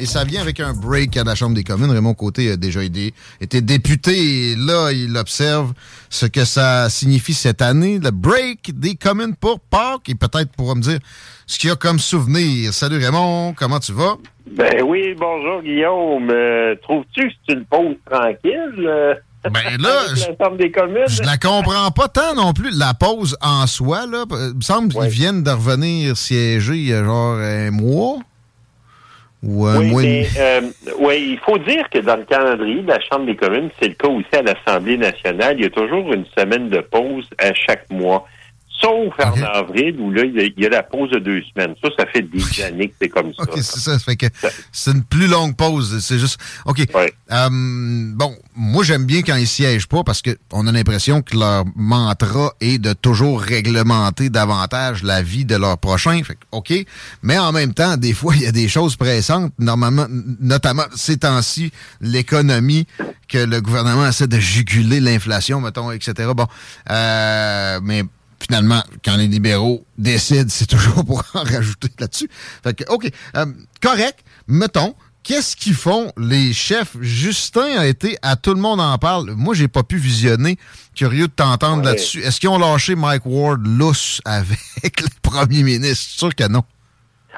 Et ça vient avec un break à la Chambre des communes. Raymond Côté a déjà été, été député et là, il observe ce que ça signifie cette année, le break des communes pour Pâques et peut-être pourra me dire ce qu'il y a comme souvenir. Salut Raymond, comment tu vas? Ben oui, bonjour Guillaume. Euh, Trouves-tu que c'est une pause tranquille? euh, Ben là, je-? Je la comprends pas tant non plus. La pause en soi, là, il me semble qu'ils viennent de revenir siéger il y a genre un mois. Ou un oui, mais euh, ouais, il faut dire que dans le calendrier de la Chambre des communes, c'est le cas aussi à l'Assemblée nationale, il y a toujours une semaine de pause à chaque mois. Sauf en avril, où là, il y, a, la pause de deux semaines. Ça, ça fait des années que c'est comme ça. OK, c'est ça. Ça fait que c'est une plus longue pause. C'est juste. OK. Euh, bon, moi, j'aime bien quand ils siègent pas parce qu'on a l'impression que leur mantra est de toujours réglementer davantage la vie de leurs prochains. Fait que, OK. Mais en même temps, des fois, il y a des choses pressantes. Normalement, notamment ces temps-ci, l'économie, que le gouvernement essaie de juguler l'inflation, mettons, etc. Bon. Euh, mais finalement, quand les libéraux décident, c'est toujours pour en rajouter là-dessus. Fait que, OK, euh, correct, mettons, qu'est-ce qu'ils font les chefs? Justin a été à Tout le monde en parle. Moi, j'ai pas pu visionner. Curieux de t'entendre Ouais. là-dessus. Est-ce qu'ils ont lâché Mike Ward lousse avec le premier ministre? Sûr que non.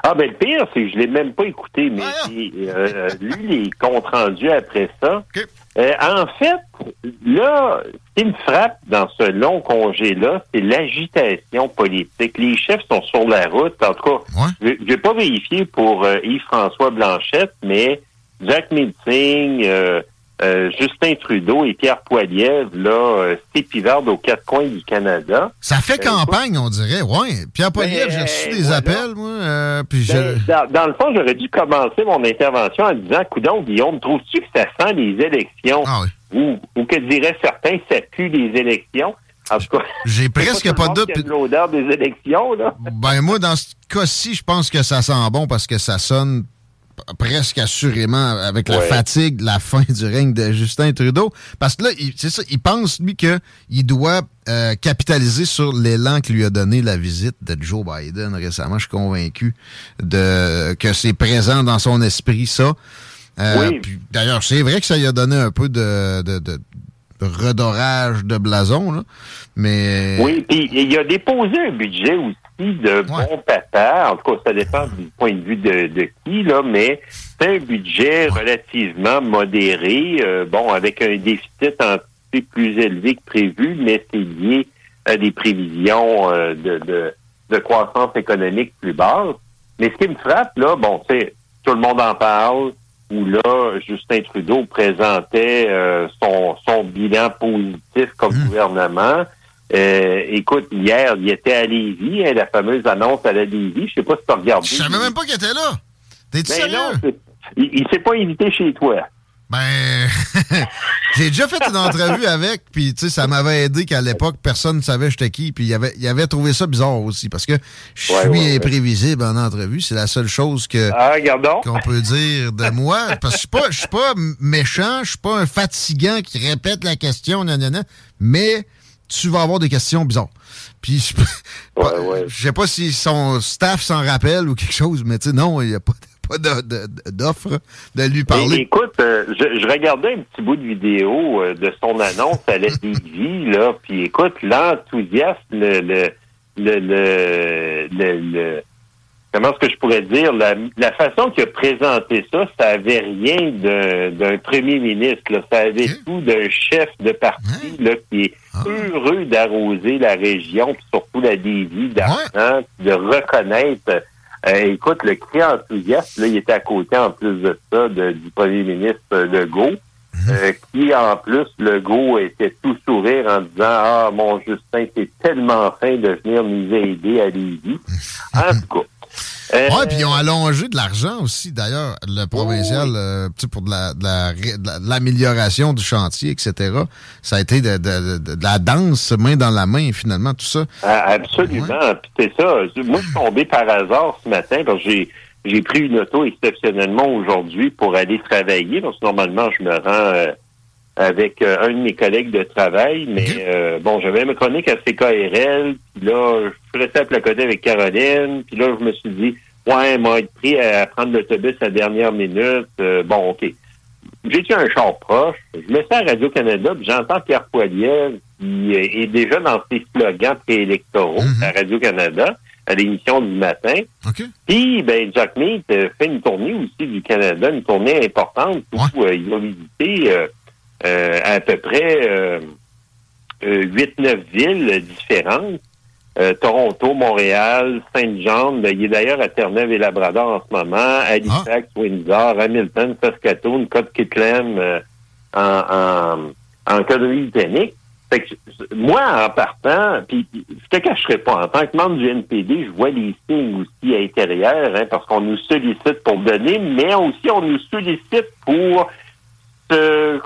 Ah ben le pire, c'est que je l'ai même pas écouté, mais j'ai euh, lu les comptes rendus après ça. Euh, en fait, là, ce qui me frappe dans ce long congé-là, c'est l'agitation politique. Les chefs sont sur la route. En tout cas, je je vais pas vérifier pour euh, Yves-François Blanchette, mais Jack Meeting, euh, euh, Justin Trudeau et Pierre Poilievre, là, s'épivardent aux quatre coins du Canada. Ça fait campagne, on dirait. Ouais. Pierre Poilievre, j'ai Ben, reçu des voilà. appels, moi. puis je- Ben, dans, dans le fond, j'aurais dû commencer mon intervention en disant, coudon, Guillaume, trouves-tu que ça sent les élections? Ah ou, ou que diraient certains, ça pue les élections? En tout cas, J'ai presque pas de doute. l'odeur des élections, là. Ben moi, dans ce cas-ci, je pense que ça sent bon parce que ça sonne presque assurément avec la fatigue, la fin du règne de Justin Trudeau. Parce que là, c'est ça, il pense, lui, qu'il doit euh, capitaliser sur l'élan que lui a donné la visite de Joe Biden récemment. Je suis convaincu de que c'est présent dans son esprit, ça. Euh, Oui. puis, D'ailleurs, c'est vrai que ça lui a donné un peu de, de- de redorage de blason, là. mais... Oui, puis il a déposé un budget aussi de bon papa. En tout cas, ça dépend du point de vue de, de qui, là, mais c'est un budget relativement modéré, euh, bon, avec un déficit en été plus élevé que prévu, mais c'est lié à des prévisions euh, de, de, croissance économique plus basse. Mais ce qui me frappe, là, bon, c'est tout le monde en parle, où là, Justin Trudeau présentait euh, son, son bilan positif comme mmh. gouvernement. Euh, écoute, hier, il était à Lévis, hein, la fameuse annonce à la Lévis. Je sais pas si tu as regardé. Je savais même pas qu'il était là. T'es-tu ben sérieux? il, il s'est pas invité chez toi. Ben, j'ai déjà fait une entrevue avec, puis tu sais, ça m'avait aidé qu'à l'époque, personne ne savait j'étais qui, puis il avait, il avait trouvé ça bizarre aussi, parce que je suis imprévisible en entrevue, c'est la seule chose que ah, qu'on peut dire de moi, parce que je suis pas, je suis pas méchant, je suis pas un fatigant qui répète la question, nanana, mais tu vas avoir des questions bizarres. Puis je, je sais pas si son staff s'en rappelle ou quelque chose, mais tu sais, non, il n'y a pas pas d'offre de, lui parler. écoute, euh, je, regardais un petit bout de vidéo euh, de son annonce à la DV, là, puis écoute, l'enthousiasme, le, le, le, le, comment est-ce que je pourrais dire, la, façon qu'il a présenté ça, ça avait rien d'un premier ministre, là. ça avait tout d'un chef de parti là, qui est ah. heureux d'arroser la région, puis surtout la Lévis, d'argent, de reconnaître euh, écoute, le cri enthousiaste, là, il était à côté en plus de ça du premier ministre Legault, mhm. euh, qui en plus, Legault était tout sourire en disant Ah, mon Justin, c'est tellement fin de venir nous aider à Lévis. Mhm. En tout cas, euh, oui, puis ils ont allongé de l'argent aussi, d'ailleurs, le provincial, euh, pour de l'amélioration la, de du chantier, etc. Ça a été de, la danse main dans la main, finalement, tout ça. Ah, absolument. C'est ça. Moi, je suis tombé par hasard ce matin, parce que j'ai j'ai pris une auto exceptionnellement aujourd'hui pour aller travailler, parce que normalement, je me rends euh, avec un de mes collègues de travail, mais bon, j'avais ma chronique à CKRL, puis là, je suis resté à placoter avec Caroline, puis là, je me suis dit, ouais, m'a été pris à prendre l'autobus à la dernière minute. Euh, bon, OK. J'ai-tu un char proche? Je mets ça à Radio-Canada, puis j'entends Pierre Poilievre, qui est déjà dans ses slogans préélectoraux mm à Radio-Canada, à l'émission du matin. Puis, ben, Jack Mead euh, fait une tournée aussi du Canada, une tournée importante où euh, il va visiter à peu près 8-9 villes différentes. Euh, Toronto, Montréal, Saint-Jean. Ben, il est d'ailleurs à Terre-Neuve et Labrador en ce moment, Halifax, ah. Windsor, Hamilton, Saskatoon, Côte-Kitlam euh, en, en, en britannique. moi, en partant, puis je te cacherai pas, en tant que membre du NPD, je vois les signes aussi à l'intérieur, hein, parce qu'on nous sollicite pour donner, mais aussi on nous sollicite pour se,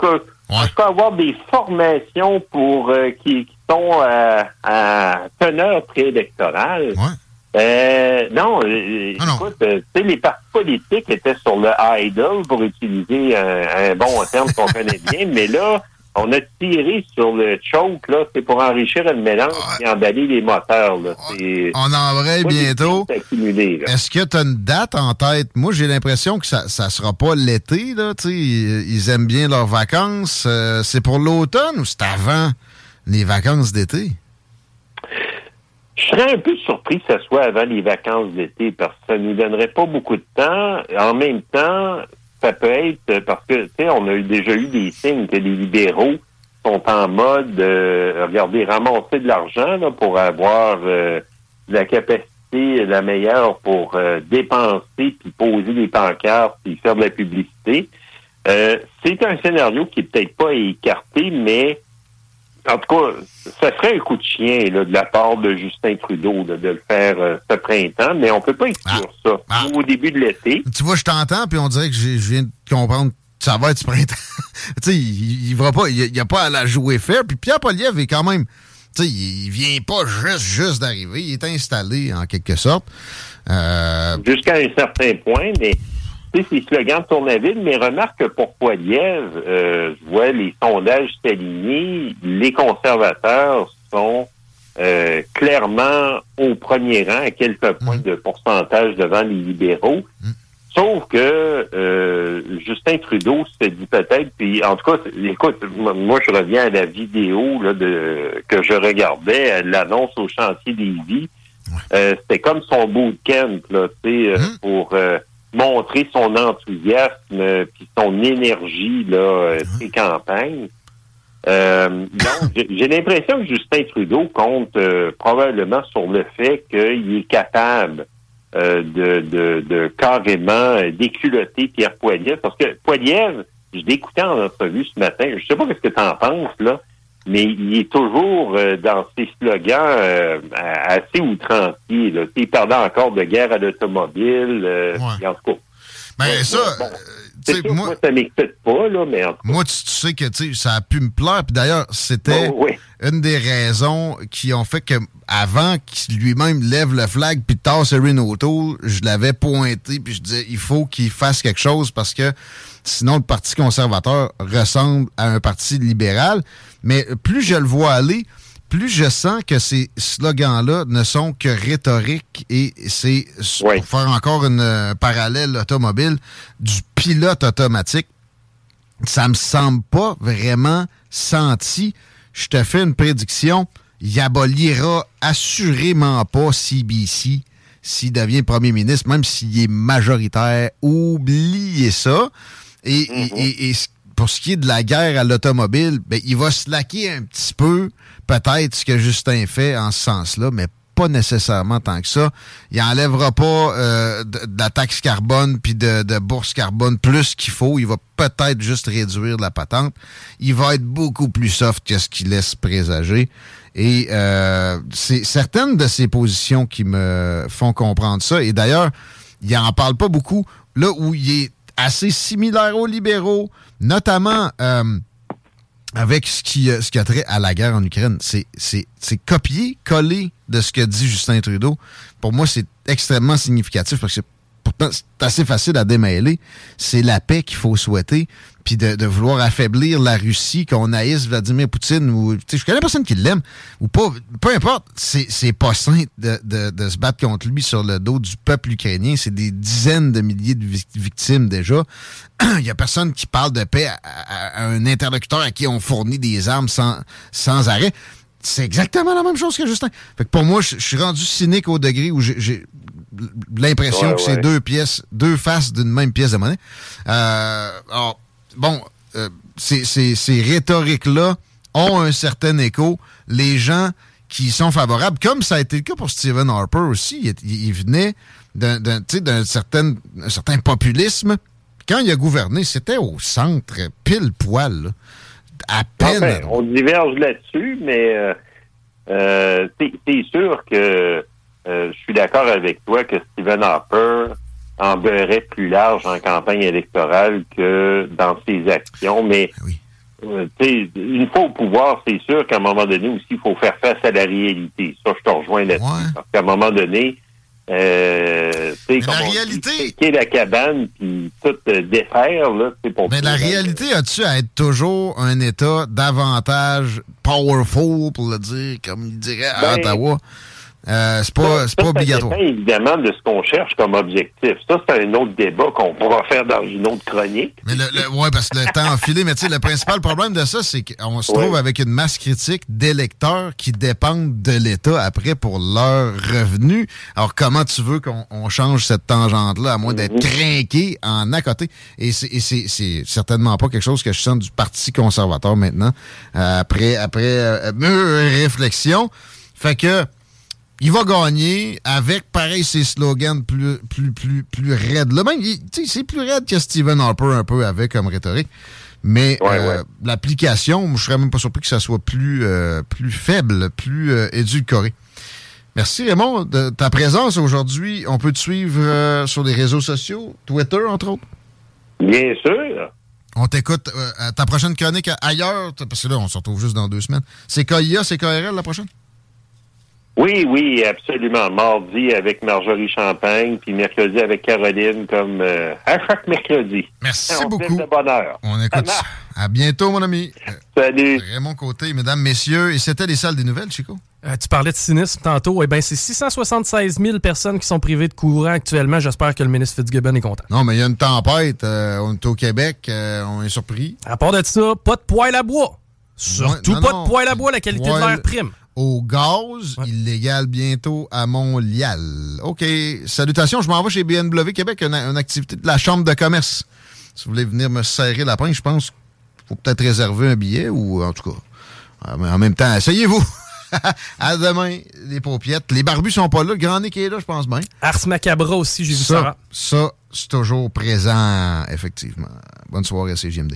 avoir des formations pour euh, qui sont euh, à teneur préélectorale. Euh, non, euh, ah écoute, tu sais, les partis politiques étaient sur le idol, pour utiliser un, bon terme qu'on connaît bien, mais là, on a tiré sur le choke, là, c'est pour enrichir le mélange et emballer les moteurs. Là. On en bientôt. Est-ce que tu as une date en tête? Moi, j'ai l'impression que ça ne sera pas l'été. Là, ils, ils aiment bien leurs vacances. c'est pour l'automne ou c'est avant? les vacances d'été? Je serais un peu surpris que ce soit avant les vacances d'été parce que ça nous donnerait pas beaucoup de temps. En même temps, ça peut être parce que, tu sais, on a déjà eu des signes que les libéraux sont en mode, de regardez, ramasser de l'argent pour avoir euh, la capacité la meilleure pour euh, dépenser, puis poser des pancartes, puis faire de la publicité. Euh, c'est un scénario qui est peut-être pas écarté, mais en tout cas, ça serait un coup de chien là, de la part de Justin Trudeau de le faire euh, ce printemps, mais on peut pas exclure ah. ça ah. au début de l'été. Tu vois, je t'entends, puis on dirait que je viens de comprendre que ça va être ce printemps. tu sais, il, il, va pas, il, n'y a pas à la jouer faire. Puis Pierre Poliev est quand même, tu sais, il vient pas juste, juste d'arriver. Il est installé en quelque sorte. Euh... Jusqu'à un certain point, mais ces slogans à vide, mais remarque que pour Poiliev, euh, je vois les sondages s'aligner, les conservateurs sont euh, clairement au premier rang, à quelques points de pourcentage devant les libéraux. Sauf que euh, Justin Trudeau se dit peut-être, puis en tout cas, écoute, moi je reviens à la vidéo là, de, que je regardais, l'annonce au chantier des vies. C'était comme son bootcamp là, tu sais, pour montrer son enthousiasme puis son énergie là, euh, ses campagnes. Euh, donc, j'ai l'impression que Justin Trudeau compte euh, probablement sur le fait qu'il est capable euh, de, de, de, carrément déculotter Pierre Poilievre. Parce que Poilievre, je l'écoutais en entrevue ce matin, je sais pas ce que tu en penses, là, mais il est toujours dans ses slogans assez outranciers. Là. Il parlait encore de guerre à l'automobile. En tout cas, ben, ça, moi, ça m'excite pas, là, mais Moi, tu, sais que ça a pu me plaire. Puis d'ailleurs, c'était oh, une des raisons qui ont fait que avant qu'il lui-même lève le flag puis tasse Erin O'Toole, je l'avais pointé puis je disais il faut qu'il fasse quelque chose parce que sinon le Parti conservateur ressemble à un parti libéral. Mais plus je le vois aller, plus je sens que ces slogans-là ne sont que rhétorique et c'est, pour faire encore une euh, parallèle automobile, du pilote automatique. Ça me semble pas vraiment senti. Je te fais une prédiction. Il abolira assurément pas CBC s'il devient premier ministre, même s'il est majoritaire. Oubliez ça. Et, et, mm-hmm. pour ce qui est de la guerre à l'automobile, ben, il va se laquer un petit peu peut-être ce que Justin fait en ce sens-là, mais pas nécessairement tant que ça. Il enlèvera pas euh, de, la taxe carbone puis de, de, bourse carbone plus qu'il faut. Il va peut-être juste réduire la patente. Il va être beaucoup plus soft que ce qu'il laisse présager. Et euh, c'est certaines de ses positions qui me font comprendre ça. Et d'ailleurs, il en parle pas beaucoup. Là où il est assez similaire aux libéraux, notamment euh, avec ce qui, euh, ce qui a trait à la guerre en Ukraine. C'est copier, coller de ce que dit Justin Trudeau. Pour moi, c'est extrêmement significatif parce que pourtant, c'est assez facile à démêler. C'est la paix qu'il faut souhaiter puis de, vouloir affaiblir la Russie, qu'on haïsse Vladimir Poutine, ou je connais personne qui l'aime, ou pas, peu importe, c'est pas sain de, de, se battre contre lui sur le dos du peuple ukrainien. C'est des dizaines de milliers de victimes déjà. Il y a personne qui parle de paix à, un interlocuteur à qui on fournit des armes sans, sans arrêt. C'est exactement la même chose que Justin. Fait que pour moi, je suis rendu cynique au degré où j'ai l'impression que c'est deux pièces, deux faces d'une même pièce de monnaie. Euh, alors, bon, euh, ces, rhétoriques-là ont un certain écho. Les gens qui sont favorables, comme ça a été le cas pour Stephen Harper aussi, il, venait d'un certain, certain populisme. Quand il a gouverné, c'était au centre, pile poil, à peine. on diverge là-dessus, mais euh, euh, c'est sûr que je suis d'accord avec toi que Stephen Harper en beurrait plus large en campagne électorale que dans ses actions. Mais euh, une fois au pouvoir, c'est sûr qu'à un moment donné aussi, il faut faire face à la réalité. Ça, je te rejoins là-dessus. Parce qu'à un moment donné, euh, la réalité, qui la cabane puis tout euh, défaire là, c'est pour. Mais la réalité a-tu à être toujours un État davantage powerful pour le dire, comme il dirait à ben, Ottawa? Euh, c'est pas, pas obligatoire. Ça évidemment de ce qu'on cherche comme objectif. Ça, c'est un autre débat qu'on pourra faire dans une autre chronique. Mais le, ouais, parce que le temps enfilé, mais tu sais, le principal problème de ça, c'est qu'on se trouve avec une masse critique d'électeurs qui dépendent de l'État après pour leurs revenus. Alors, comment tu veux qu'on change cette tangente-là, à moins d'être mhm. trinqué en à côté? Et c'est certainement pas quelque chose que je sens du Parti conservateur maintenant, euh, après, après euh, réflexion. Fait que il va gagner avec, pareil, ses slogans plus, plus, plus, plus raides. Là, même, c'est plus raide que Stephen Harper un peu avec comme rhétorique. Mais euh, l'application, je serais même pas surpris que ça soit plus, euh, plus faible, plus euh, édulcoré. Merci Raymond de ta présence aujourd'hui. On peut te suivre sur les réseaux sociaux, Twitter entre autres? Bien sûr. On t'écoute à ta prochaine chronique ailleurs, parce que là, on se retrouve juste dans deux semaines. C'est KIA, c'est KRL la prochaine? Oui, oui, absolument. Mardi avec Marjorie Champagne, puis mercredi avec Caroline, comme euh, à chaque mercredi. Merci beaucoup. On écoute ça. À bientôt, mon ami. Salut. Raymond Côté, mesdames, messieurs. Et c'était les salles des nouvelles, Chico? Euh, tu parlais de cynisme tantôt. Eh bien, c'est 676 000 personnes qui sont privées de courant actuellement. J'espère que le ministre Fitzgibbon est content. Non, mais il y a une tempête. Euh, on est au Québec. on est surpris. À part de ça, pas de poêle à bois. Surtout pas de poêle à bois. La qualité de l'air prime au gaz, illégal bientôt à Montréal. OK. Salutations, je m'en vais chez BNW Québec, une, activité de la Chambre de commerce. Si vous voulez venir me serrer la pince, je pense faut peut-être réserver un billet ou en tout cas. En même temps, essayez-vous. à demain, les paupiettes. Les barbus sont pas là. Le grand nez qui est là, je pense bien. Ars Macabra aussi, j'ai vu ça. Ça, c'est toujours présent, effectivement. Bonne soirée à CGMD.